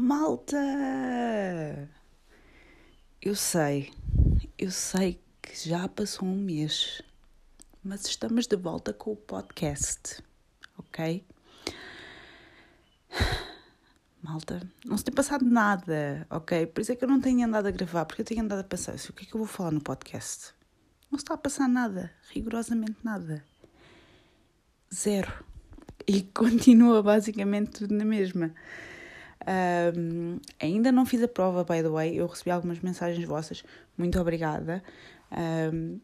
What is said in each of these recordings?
Malta! Eu sei, eu sei que já passou um mês, mas estamos de volta com o podcast, ok? Malta, não se tem passado nada, ok? Por isso é que eu não tenho andado a gravar, porque eu tenho andado a pensar assim, o que é que eu vou falar no podcast? Não está a passar nada, rigorosamente nada. Zero. E continua basicamente tudo na mesma. Um, ainda não fiz a prova, by the way. Eu recebi algumas mensagens vossas. Muito obrigada. Um,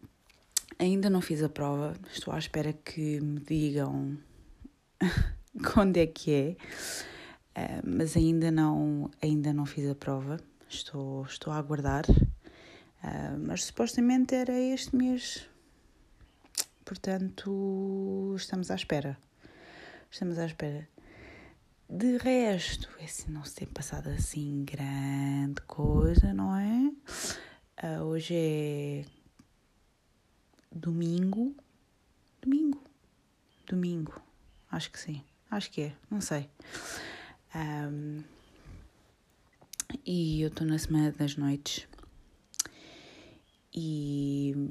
ainda não fiz a prova. Estou à espera que me digam quando é que é. Mas ainda não, ainda não fiz a prova. Estou, estou a aguardar. Uh, mas supostamente era este mês. Portanto, estamos à espera. Estamos à espera. De resto, esse não se tem passado assim grande coisa, não é? Uh, hoje é domingo. Domingo? Domingo. Acho que sim. Acho que é. Não sei. Um, e eu estou na Semana das Noites. E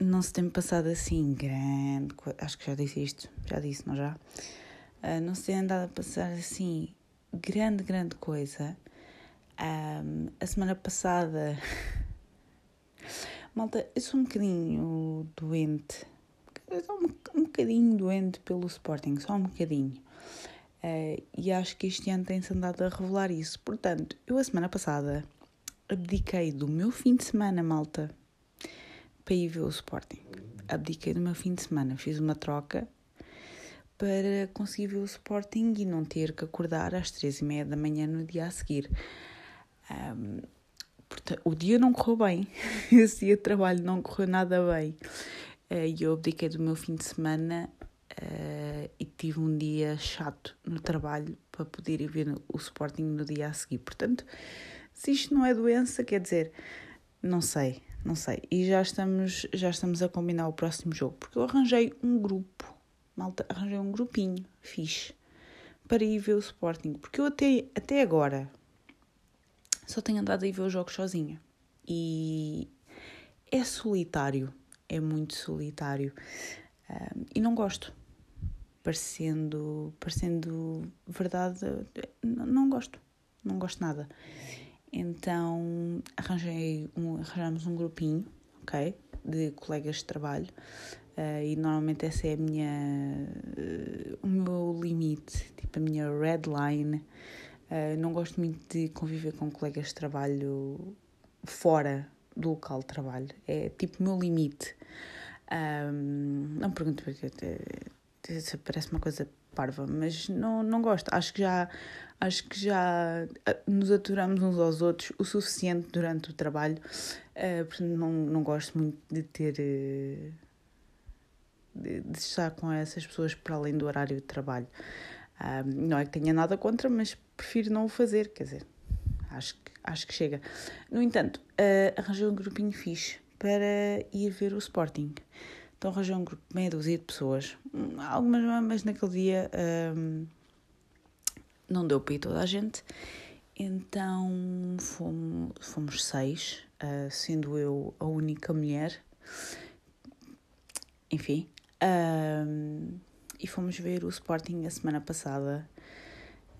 não se tem passado assim grande coisa. Acho que já disse isto. Já disse, não já? Uh, não se tem andado a passar assim grande, grande coisa. Um, a semana passada. Malta, eu sou um bocadinho doente. Eu sou um, um bocadinho doente pelo Sporting, só um bocadinho. Uh, e acho que este ano tem-se andado a revelar isso. Portanto, eu a semana passada abdiquei do meu fim de semana, malta, para ir ver o Sporting. Abdiquei do meu fim de semana, fiz uma troca para conseguir ver o Sporting e não ter que acordar às três e meia da manhã no dia a seguir. Um, portanto, o dia não correu bem, esse dia de trabalho não correu nada bem. Uh, e eu abdiquei do meu fim de semana uh, e tive um dia chato no trabalho para poder ir ver o Sporting no dia a seguir. Portanto, se isto não é doença, quer dizer, não sei, não sei. E já estamos, já estamos a combinar o próximo jogo, porque eu arranjei um grupo malta, arranjei um grupinho fixe para ir ver o Sporting, porque eu até, até agora só tenho andado a ir ver os jogos sozinha e é solitário, é muito solitário um, e não gosto. Parecendo, parecendo verdade, não, gosto, não gosto nada. Então arranjei um, arranjamos um grupinho, ok? De colegas de trabalho Uh, e normalmente essa é a minha, uh, o meu limite, tipo a minha red line. Uh, não gosto muito de conviver com colegas de trabalho fora do local de trabalho. É tipo o meu limite. Um, não pergunto porque parece uma coisa parva, mas não, não gosto. Acho que já acho que já nos aturamos uns aos outros o suficiente durante o trabalho. Portanto, não, não gosto muito de ter de, de estar com essas pessoas para além do horário de trabalho. Um, não é que tenha nada contra, mas prefiro não o fazer, quer dizer, acho que, acho que chega. No entanto, uh, arranjei um grupinho fixe para ir ver o Sporting. Então arranjei um grupo de meia dúzia de pessoas, algumas mas naquele dia um, não deu para ir toda a gente, então fomos, fomos seis, uh, sendo eu a única mulher. Enfim, um, e fomos ver o Sporting a semana passada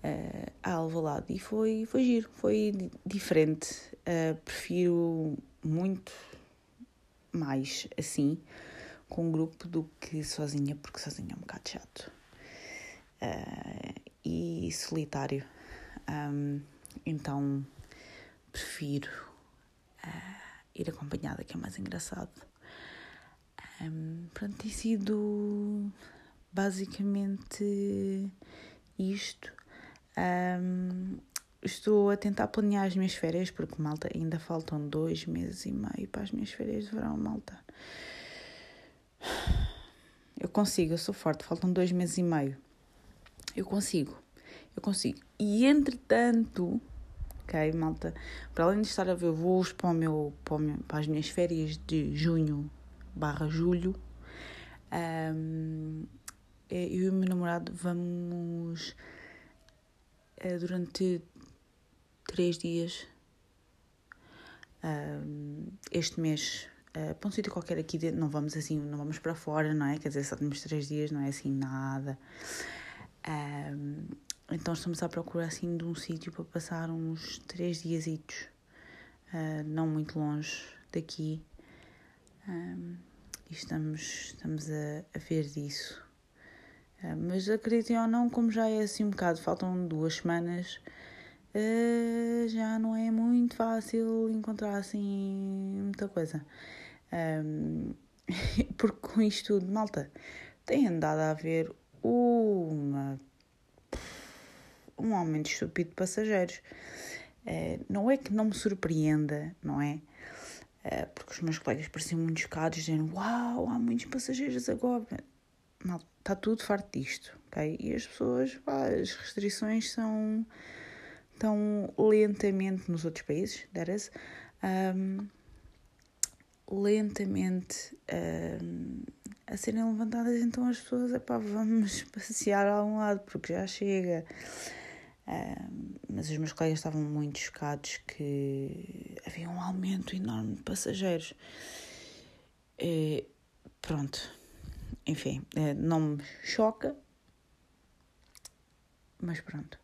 uh, a Alvalade e foi, foi giro, foi diferente. Uh, prefiro muito mais assim com um grupo do que sozinha, porque sozinha é um bocado chato uh, e solitário. Um, então prefiro ir acompanhada, que é mais engraçado. Um, pronto, tem sido basicamente isto. Um, estou a tentar planear as minhas férias, porque, malta, ainda faltam dois meses e meio para as minhas férias de verão, malta. Eu consigo, eu sou forte, faltam dois meses e meio. Eu consigo, eu consigo. E entretanto, ok, malta, para além de estar a ver voos para, o meu, para, o meu, para as minhas férias de junho barra julho, um, eu e o meu namorado vamos uh, durante três dias. Este mês, uh, para um sítio qualquer aqui dentro, não vamos assim, não vamos para fora, não é? Quer dizer, só temos três dias, não é assim nada. Então estamos à procura assim de um sítio para passar uns três dias, uh, não muito longe daqui. Um, e estamos, estamos a, a ver disso. Uh, mas acreditem ou não, como já é assim um bocado, faltam duas semanas, uh, já não é muito fácil encontrar assim muita coisa. Um, porque com isto tudo, malta, tem andado a haver uma, um aumento estúpido de passageiros. Uh, não é que não me surpreenda, não é? Uh, porque os meus colegas pareciam muito chocados, dizendo: Uau, há muitos passageiros agora. Está tudo farto disto, ok? E as pessoas, pá, as restrições são tão lentamente nos outros países, is, um, lentamente um, a serem levantadas, então as pessoas, epá, vamos passear a algum lado, porque já chega. Mas os meus colegas estavam muito chocados que havia um aumento enorme de passageiros. Pronto, enfim, eh, não me choca, mas pronto.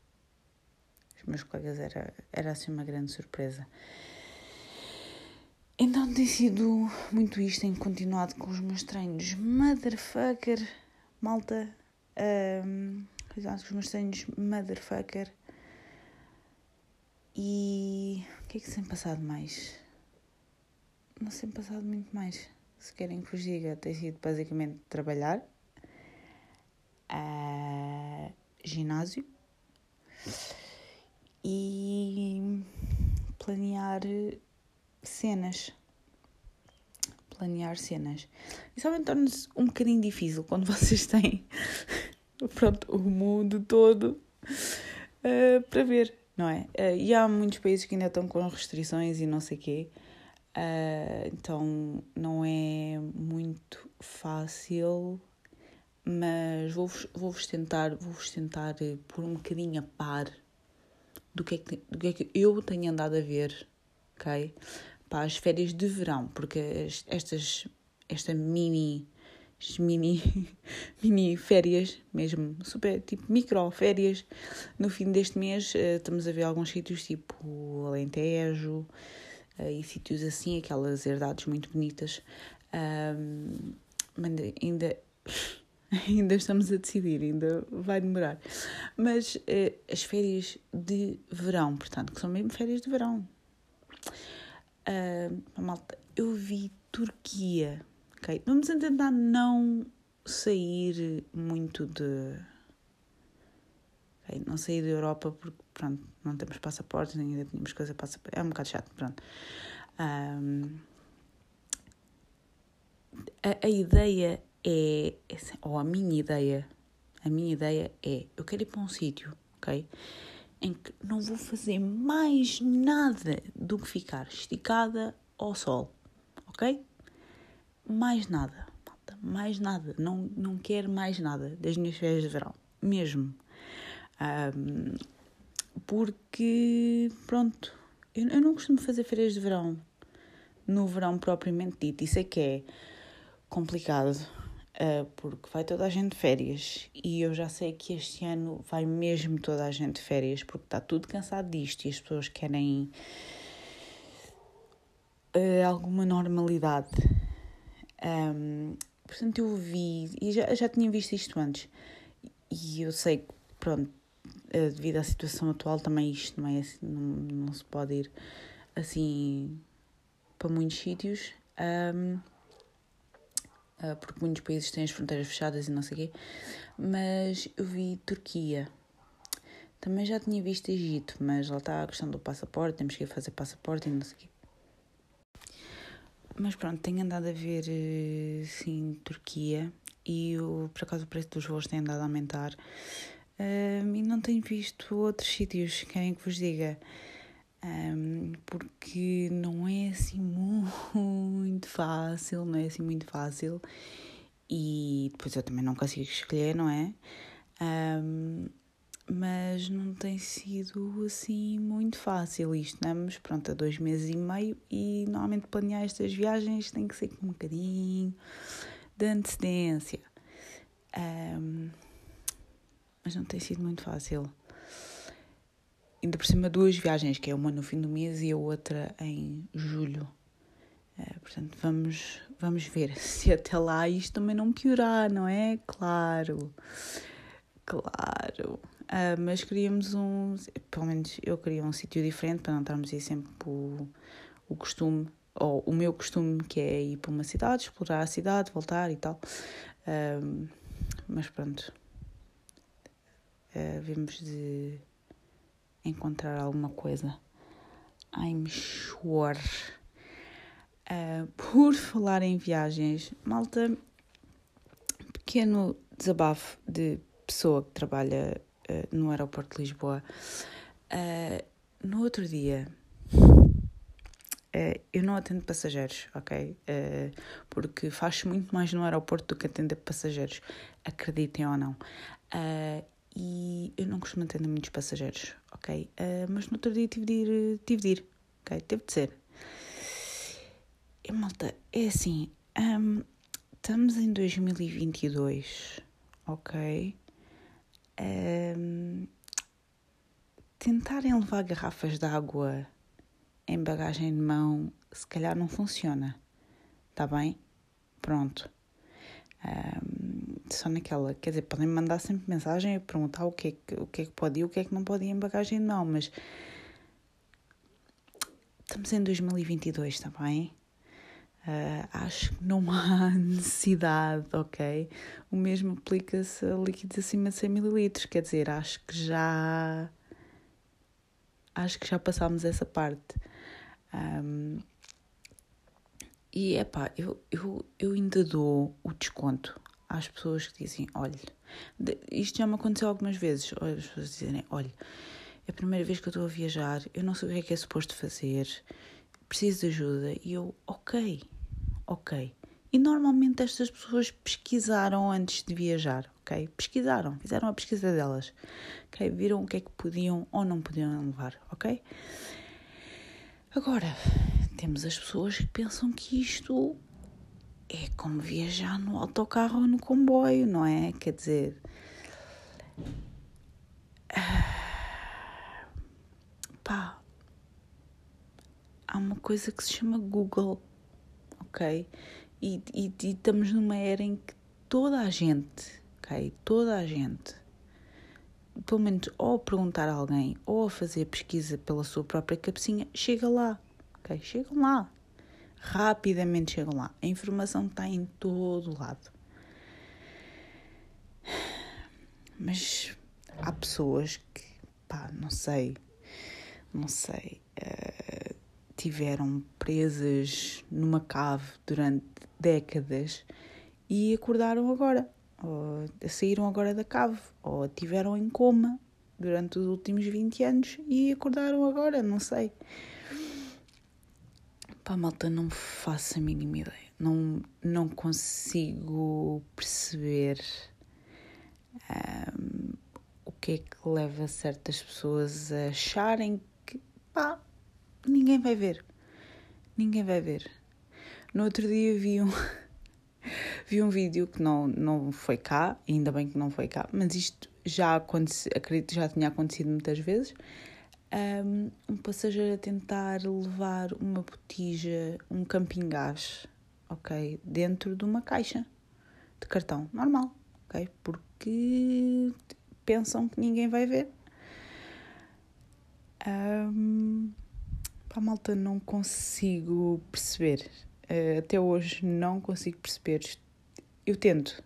Os meus colegas era, era assim uma grande surpresa. Então tem sido muito isto, tenho continuado com os meus treinos motherfucker, malta. Um, com os meus treinos motherfucker. E o que é que se tem passado mais? Não se tem passado muito mais se querem que vos diga, tem sido basicamente trabalhar, uh, ginásio e planear cenas. Planear cenas. E sabem, torna-se um bocadinho difícil quando vocês têm pronto, o mundo todo uh, para ver, não é? Uh, e há muitos países que ainda estão com restrições e não sei o quê. Uh, então não é muito fácil, mas vou-vos vou -vos tentar, vou -vos tentar pôr um bocadinho a par do que, é que, do que é que eu tenho andado a ver, ok? Para as férias de verão, porque estas, esta mini, mini, mini férias, mesmo super, tipo micro férias, no fim deste mês uh, estamos a ver alguns sítios tipo Alentejo, uh, e sítios assim, aquelas herdades muito bonitas. Um, ainda, ainda estamos a decidir, ainda vai demorar. Mas uh, as férias de verão, portanto, que são mesmo férias de verão. Malta, eu vi Turquia, ok? Vamos tentar não sair muito de Okay? Não saí da Europa porque, pronto, não temos passaportes, ainda tínhamos coisa passaporte. É um bocado chato, pronto. Um, a, a ideia é, ou a minha ideia, a minha ideia é, eu quero ir para um sítio, ok? Em que não vou fazer mais nada do que ficar esticada ao sol, ok? Mais nada, mais nada. Não, não quero mais nada das minhas férias de verão, mesmo. Um, porque, pronto, eu, eu não costumo fazer férias de verão no verão propriamente dito. Isso é que é complicado, uh, porque vai toda a gente de férias e eu já sei que este ano vai mesmo toda a gente de férias, porque está tudo cansado disto e as pessoas querem uh, alguma normalidade. Um, portanto, eu vi, e já, já tinha visto isto antes, e eu sei que, pronto, eh, devido à situação atual, também isto não é assim, não, não se pode ir assim para muitos sítios, um, eh, porque muitos países têm as fronteiras fechadas e não sei o quê, mas eu vi Turquia. Também já tinha visto Egito, mas lá está a questão do passaporte, temos que ir fazer passaporte e não sei o quê. Mas pronto, tenho andado a ver, eh, sim, Turquia e o, por acaso o preço dos voos tem andado a aumentar um, e não tenho visto outros sítios, querem que vos diga, um, porque não é assim muito fácil, não é assim muito fácil e depois eu também não consigo escolher, não é? Um, mas não tem sido assim muito fácil isto, não é? Pronto, há dois meses e meio e normalmente planear estas viagens tem que ser com um bocadinho de antecedência. Um, mas não tem sido muito fácil. Ainda por cima, duas viagens, que é uma no fim do mês e a outra em julho. Uh, portanto, vamos, vamos ver se até lá isto também não piorar, não é? Claro, claro. Uh, mas queríamos um, pelo menos eu queria um sítio diferente para não estarmos aí sempre o, o costume, ou o meu costume, que é ir para uma cidade, explorar a cidade, voltar e tal. Uh, mas pronto, uh, vimos de encontrar alguma coisa. I'm sure. Uh, por falar em viagens, malta, pequeno desabafo de pessoa que trabalha uh, no aeroporto de Lisboa. Uh, no outro dia, eu não atendo passageiros, ok? porque faço muito mais no aeroporto do que atender passageiros, acreditem ou não. e eu não costumo atender muitos passageiros, ok? mas no outro dia tive de ir, tive de ir, ok? Teve de ser. E, malta, é assim, um, estamos em 2022, ok? Um, tentarem levar garrafas de água em bagagem de mão, se calhar não funciona, tá bem? Pronto. Um, só naquela, quer dizer, podem mandar sempre mensagem a perguntar o que, é que, o que é que pode e o que é que não pode ir em bagagem de mão, mas estamos em 2022, está bem? Uh, acho que não há necessidade, ok? O mesmo aplica-se a líquidos acima de 100 ml, quer dizer, acho que já. Acho que já passámos essa parte. Um, e é pá, eu, eu, eu ainda dou o desconto às pessoas que dizem: olha, isto já me aconteceu algumas vezes. As pessoas dizem: olha, é a primeira vez que eu estou a viajar, eu não sei o que é que é suposto fazer, preciso de ajuda. E eu, ok, ok. E normalmente estas pessoas pesquisaram antes de viajar, ok? Pesquisaram, fizeram a pesquisa delas, ok? Viram o que é que podiam ou não podiam levar, ok? Agora, temos as pessoas que pensam que isto é como viajar no autocarro ou no comboio, não é? Quer dizer. Pá. Há uma coisa que se chama Google ok? E, e, e estamos numa era em que toda a gente, ok? Toda a gente, pelo menos ou a perguntar a alguém ou a fazer pesquisa pela sua própria cabecinha, chega lá, ok? Chegam lá. Rapidamente chegam lá. A informação está em todo lado. Mas há pessoas que, pá, não sei, não sei. Uh, tiveram presas numa cave durante décadas e acordaram agora, ou saíram agora da cave, ou tiveram em coma durante os últimos 20 anos e acordaram agora, não sei. Pá, malta, não faço a mínima ideia. Não, não consigo perceber um, o que é que leva certas pessoas a acharem que, pá, ninguém vai ver. Ninguém vai ver. No outro dia vi um, vi um vídeo que não, não foi cá, ainda bem que não foi cá, mas isto já aconteceu, acredito já tinha acontecido muitas vezes. Um, um passageiro a tentar levar uma botija, um camping gás, ok, dentro de uma caixa de cartão normal, ok, porque pensam que ninguém vai ver. Um, Pá, malta, não consigo perceber. Uh, até hoje não consigo perceber. Eu tento.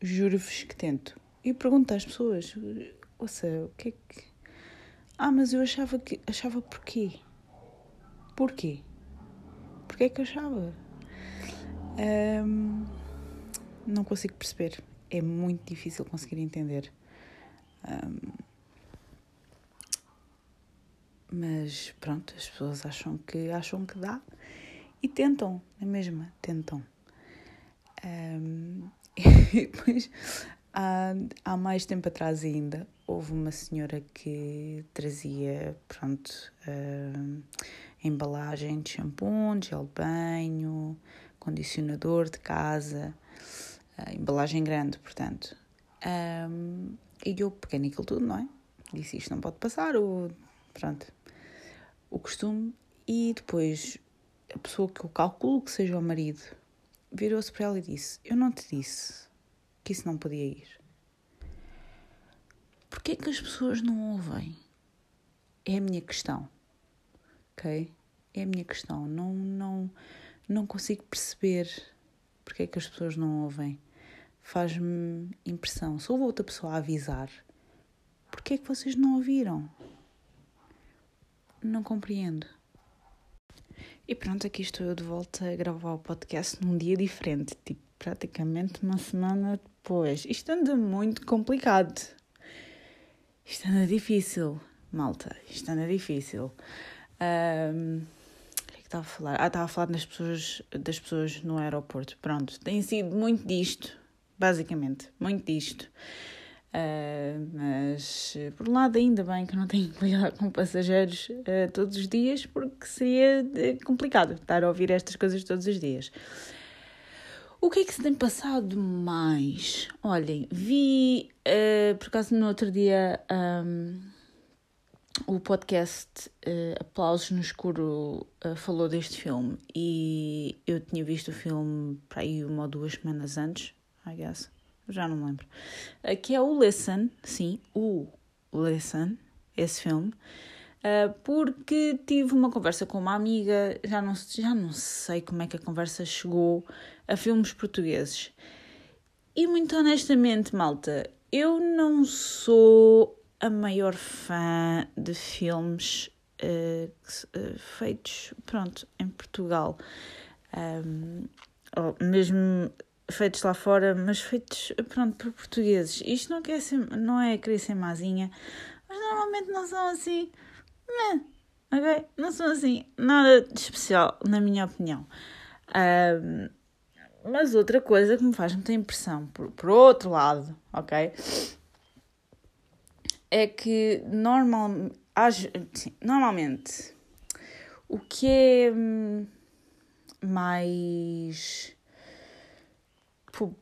Juro-vos que tento. E pergunto às pessoas: ouça, o que é que. Ah, mas eu achava que. Achava porquê? Porquê? Porquê é que achava? Um, não consigo perceber. É muito difícil conseguir entender. Um, mas pronto, as pessoas acham que acham que dá e tentam, é mesma, tentam. Um, e depois há, há mais tempo atrás ainda, houve uma senhora que trazia, pronto, uh, embalagem de shampoo, gel de banho, condicionador de casa, uh, embalagem grande, portanto. Um, e eu peguei naquilo tudo, não é? Disse isto não pode passar, o, pronto, o costume. E depois a pessoa que eu calculo que seja o marido virou-se para ela e disse: Eu não te disse que isso não podia ir. Porquê é que as pessoas não ouvem? É a minha questão. Ok? É a minha questão. Não, não, não consigo perceber porque é que as pessoas não ouvem. Faz-me impressão. Se houve outra pessoa a avisar, porquê é que vocês não ouviram? Não compreendo. E pronto, aqui estou eu de volta a gravar o podcast num dia diferente, tipo praticamente uma semana depois. Isto anda muito complicado. Isto anda difícil, malta. Isto anda difícil. Um, o que é que estava a falar? Ah, estava a falar das pessoas, das pessoas no aeroporto. Pronto, tem sido muito disto, basicamente, muito disto. Uh, mas, por um lado, ainda bem que não tenho que lidar com passageiros uh, todos os dias, porque seria eh, complicado estar a ouvir estas coisas todos os dias. O que é que se tem passado mais? Olhem, vi, uh, por acaso, no outro dia, um, o podcast Aplausos no Escuro falou deste filme e eu tinha visto o filme para aí uma ou duas semanas antes, I guess já não me lembro, que é o Listen, sim, o Listen, esse filme, ah, porque tive uma conversa com uma amiga, já não, já não sei como é que a conversa chegou a filmes portugueses. E muito honestamente, malta, eu não sou a maior fã de filmes uh, feitos, pronto, em Portugal. Um, mesmo feitos lá fora, mas feitos, pronto, por portugueses. Isto não, quer ser, não é querer ser mazinha, mas normalmente não são assim, né? ok? Não são assim, nada de especial, na minha opinião. Um, mas outra coisa que me faz muita impressão, por, por outro lado, ok? É que normal, sim, normalmente o que é hum, mais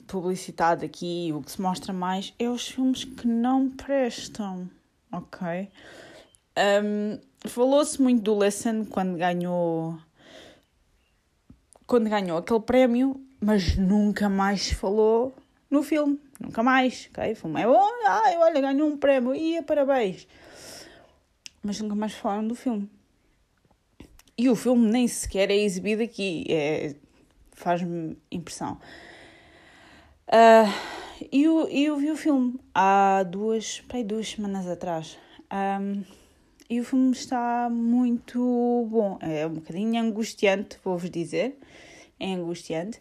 publicitado aqui, o que se mostra mais é os filmes que não prestam, ok? Um, Falou-se muito do Listen quando ganhou quando ganhou aquele prémio, mas nunca mais falou no filme, nunca mais, ok? O filme é bom, ai, olha, ganhou um prémio, ia, parabéns. Mas nunca mais falaram do filme. E o filme nem sequer é exibido aqui, é, faz-me impressão. Uh, eu, eu vi o filme há duas, bem, duas semanas atrás. Um, e o filme está muito bom. É um bocadinho angustiante, vou-vos dizer. É angustiante,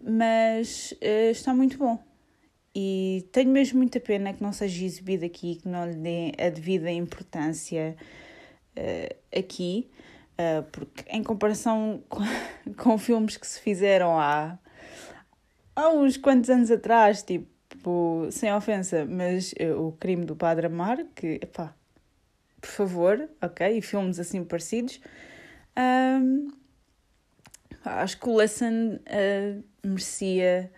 mas uh, está muito bom. E tenho mesmo muita pena que não seja exibido aqui, que não lhe dê a devida importância uh, aqui, uh, porque em comparação com, com filmes que se fizeram há há uns quantos anos atrás, tipo, sem ofensa, mas uh, o crime do Padre Amar, que, pá, por favor, ok, e filmes assim parecidos, um, acho que o Lesson uh, merecia,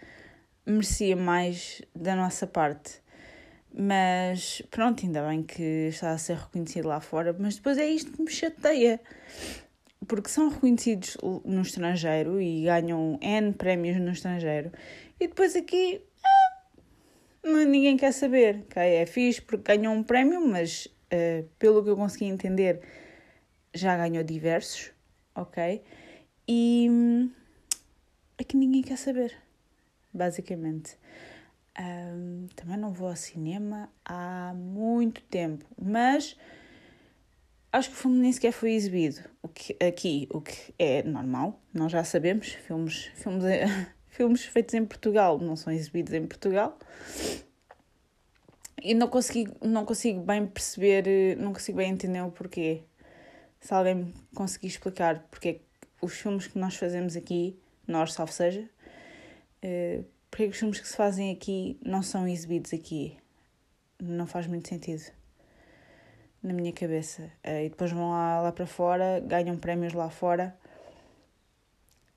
merecia mais da nossa parte. Mas pronto, ainda bem que está a ser reconhecido lá fora, mas depois é isto que me chateia porque são reconhecidos no estrangeiro e ganham N prémios no estrangeiro, e depois aqui ah, ninguém quer saber. Okay? É fixe porque ganhou um prémio, mas uh, pelo que eu consegui entender, já ganhou diversos, ok? E hum, aqui ninguém quer saber, basicamente. Um, também não vou ao cinema há muito tempo, mas acho que o filme nem sequer foi exibido. O que, aqui, o que é normal, nós já sabemos, filmes, filmes, filmes feitos em Portugal não são exibidos em Portugal. E não consigo, não consigo bem perceber, não consigo bem entender o porquê. Se alguém conseguir explicar porque os filmes que nós fazemos aqui, nós, salvo seja, eh, Porque os filmes que se fazem aqui não são exibidos aqui. Não faz muito sentido. Na minha cabeça. E depois vão lá, lá para fora, ganham prémios lá fora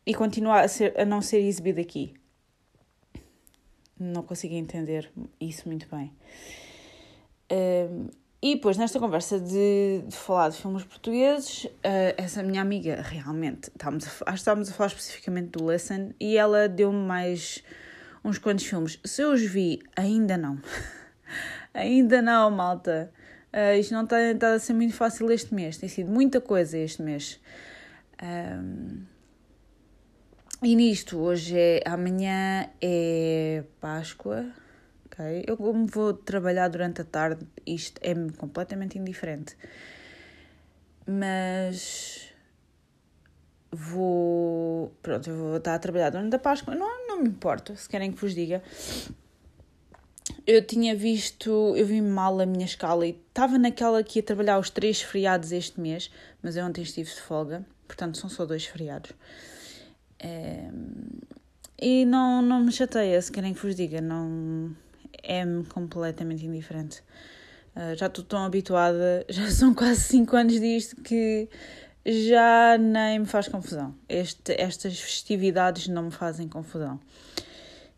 e continua a, ser, a não ser exibido aqui. Não consigo entender isso muito bem. Um, e depois, nesta conversa de, de, falar de filmes portugueses, uh, essa minha amiga, realmente, estávamos a, estávamos a falar especificamente do Listen, e ela deu-me mais uns quantos filmes. Se eu os vi, ainda não. ainda não, malta. Uh, isto não está, está a ser muito fácil este mês. Tem sido muita coisa este mês. Um, e nisto, hoje é. Amanhã é Páscoa. Ok? Eu, como vou trabalhar durante a tarde, isto é completamente indiferente. Mas. Vou. Pronto, eu vou estar a trabalhar durante a Páscoa. Não, não me importa, se querem que vos diga. Eu tinha visto, eu vi mal a minha escala e estava naquela que ia trabalhar os três feriados este mês, mas eu ontem estive de folga, portanto são só dois feriados. É, e não, não me chateia, se querem que vos diga, não é-me completamente indiferente. Uh, já estou tão habituada, já são quase 5 anos disto que já nem me faz confusão. Este, estas festividades não me fazem confusão.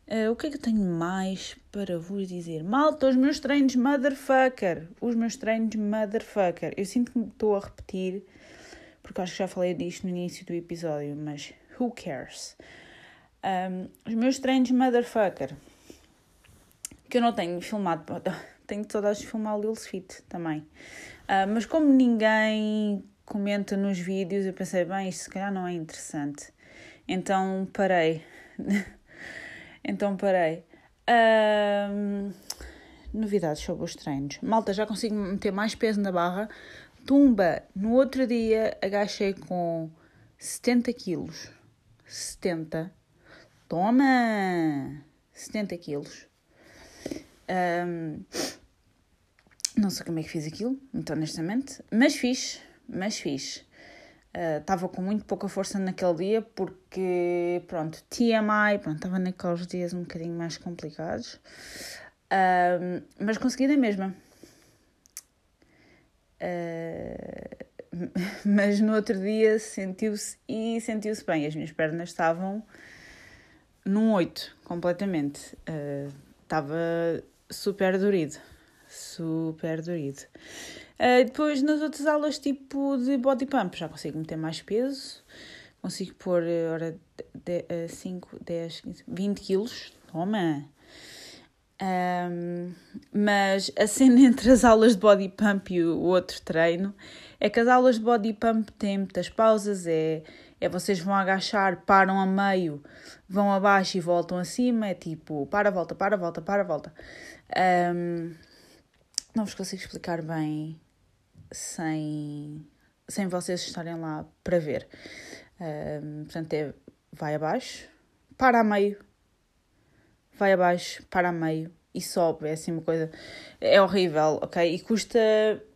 Uh, o que é que eu tenho mais para vos dizer? Malta, os meus treinos motherfucker. Os meus treinos motherfucker. Eu sinto que estou a repetir, porque acho que já falei disto no início do episódio, mas who cares? Um, os meus treinos motherfucker, que eu não tenho filmado, tenho saudades de filmar o Lil Fit também. Uh, mas como ninguém comenta nos vídeos, eu pensei, bem, isto se calhar não é interessante. Então parei. então parei. Novidades sobre os treinos. Malta, já consigo meter mais peso na barra. Tumba, no outro dia agachei com 70 quilos. 70. Toma! 70 quilos. Um, não sei como é que fiz aquilo, muito honestamente, mas fiz, mas fiz. Estava uh, com muito pouca força naquele dia porque, pronto, TMI, pronto, estava naqueles dias um bocadinho mais complicados, uh, mas consegui da mesma. Uh, mas no outro dia sentiu-se e sentiu-se bem. As minhas pernas estavam num 8, completamente. Estava super dorido. Super dorido. Uh, depois nas outras aulas, tipo de body pump, já consigo meter mais peso. Consigo pôr, ora, 5, 10, 15, 20 quilos. Toma! Um, mas a cena entre as aulas de body pump e o outro treino é que as aulas de body pump têm muitas pausas, é, é vocês vão agachar, param a meio, vão abaixo e voltam acima, é tipo para, volta, para, volta, para, volta. Um, não vos consigo explicar bem sem, sem vocês estarem lá para ver. Um, portanto, é vai abaixo, para a meio, vai abaixo, para a meio e sobe. É assim uma coisa. É horrível, ok? E custa,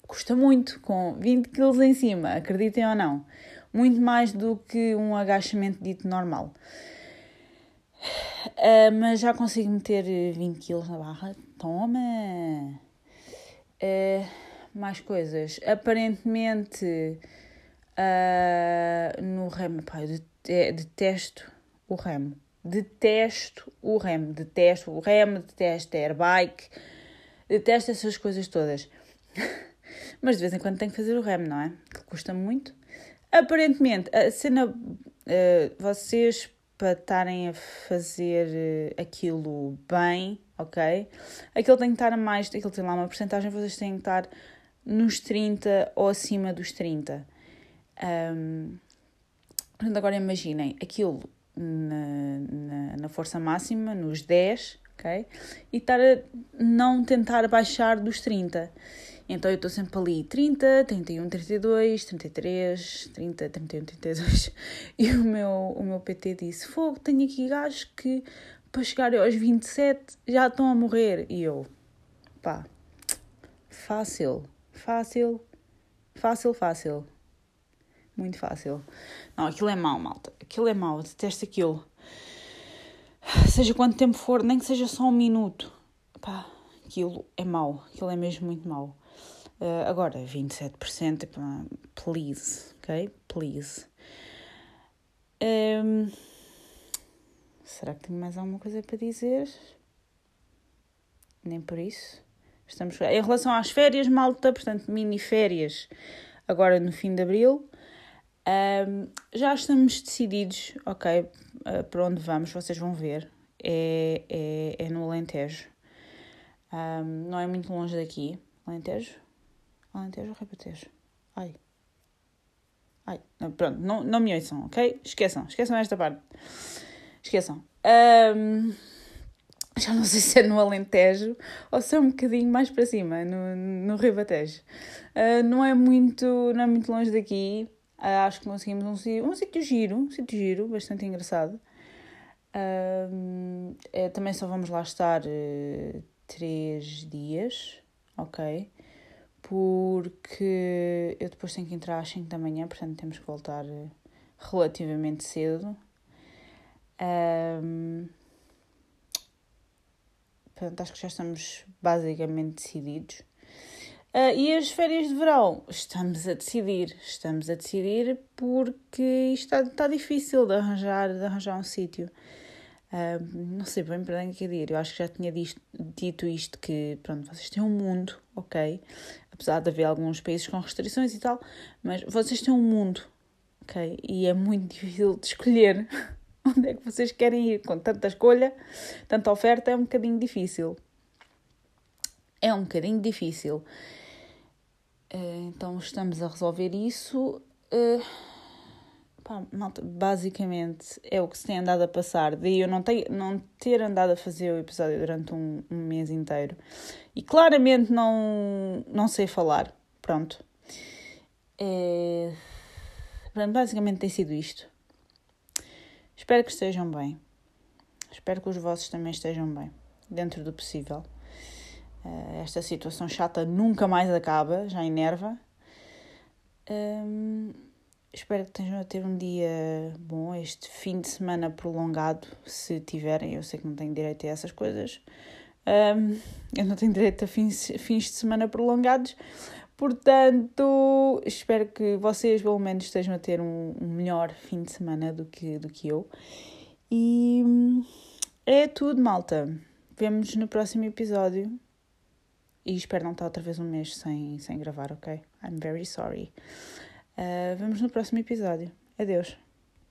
custa muito, com 20 kg em cima, acreditem ou não. Muito mais do que um agachamento dito normal. Uh, mas já consigo meter 20 kg na barra. Toma! Uh, mais coisas. Aparentemente, uh, no remo, pá, eu detesto o remo Detesto o remo, detesto o remo, detesto a airbike, detesto essas coisas todas. Mas de vez em quando tenho que fazer o remo, não é? Que custa muito. Aparentemente, a cena, uh, vocês para estarem a fazer uh, aquilo bem, ok? Aquilo tem que estar a mais, aquilo tem lá uma porcentagem, vocês têm que estar nos 30 ou acima dos 30. Um, agora imaginem, aquilo na, na, na força máxima, nos 10, ok? E estar a não tentar baixar dos 30. Então eu estou sempre ali 30, 31, 32, 33, 30, 31, 32. E o meu, o meu PT disse: Fogo, tenho aqui gajos que para chegar aos 27 já estão a morrer. E eu, pá, fácil, fácil, fácil, fácil. Muito fácil. Não, aquilo é mau, malta. Aquilo é mau, detesto aquilo. seja quanto tempo for, nem que seja só um minuto, pá, aquilo é mau, aquilo é mesmo muito mau. Uh, agora, 27%, pá, please, ok? Please. Um, será que tenho mais alguma coisa para dizer? Nem por isso. Estamos em relação às férias, malta, portanto, mini férias agora no fim de abril. Um, já estamos decididos, ok, uh, para onde vamos, vocês vão ver. É, é, é no Alentejo. Um, não é muito longe daqui. Alentejo? Alentejo ou Rebatejo? Ai. Ai, pronto, não, não me ouçam, ok? Esqueçam, esqueçam esta parte. Esqueçam. Um, já não sei se é no Alentejo ou se é um bocadinho mais para cima, no, no Ribatejo. Uh, não, é muito, não é muito longe daqui. Uh, acho que conseguimos um, um sítio giro, um sítio giro, bastante engraçado. Uh, é, também só vamos lá estar uh, três dias, ok? Porque eu depois tenho que entrar às 5 da manhã, portanto temos que voltar relativamente cedo. Um, portanto, acho que já estamos basicamente decididos. Uh, e as férias de verão? Estamos a decidir, estamos a decidir porque isto está, está difícil de arranjar, de arranjar um sítio. Uh, não sei bem para onde é que ir. Eu acho que já tinha dito, dito isto que, pronto, vocês têm um mundo, ok? Apesar de haver alguns países com restrições e tal, mas vocês têm um mundo, ok? E é muito difícil de escolher onde é que vocês querem ir. Com tanta escolha, tanta oferta, é um bocadinho difícil. É um bocadinho difícil. Uh, então estamos a resolver isso. Malta, basicamente é o que se tem andado a passar. Daí eu não, não ter andado a fazer o episódio durante um, um mês inteiro. E claramente não, não sei falar. Pronto. É... Pronto, basicamente tem sido isto. Espero que estejam bem. Espero que os vossos também estejam bem, dentro do possível. Uh, esta situação chata nunca mais acaba, já enerva. Um, espero que estejam a ter um dia bom, este fim de semana prolongado, se tiverem. Eu sei que não tenho direito a essas coisas. Um, eu não tenho direito a fins, fins de semana prolongados. Portanto, espero que vocês pelo menos estejam a ter um, um melhor fim de semana do que, do que eu. E é tudo, malta. Vemo-nos no próximo episódio. E espero não estar outra vez um mês sem, sem gravar, ok? I'm very sorry. Uh, vemos no próximo episódio. Adeus.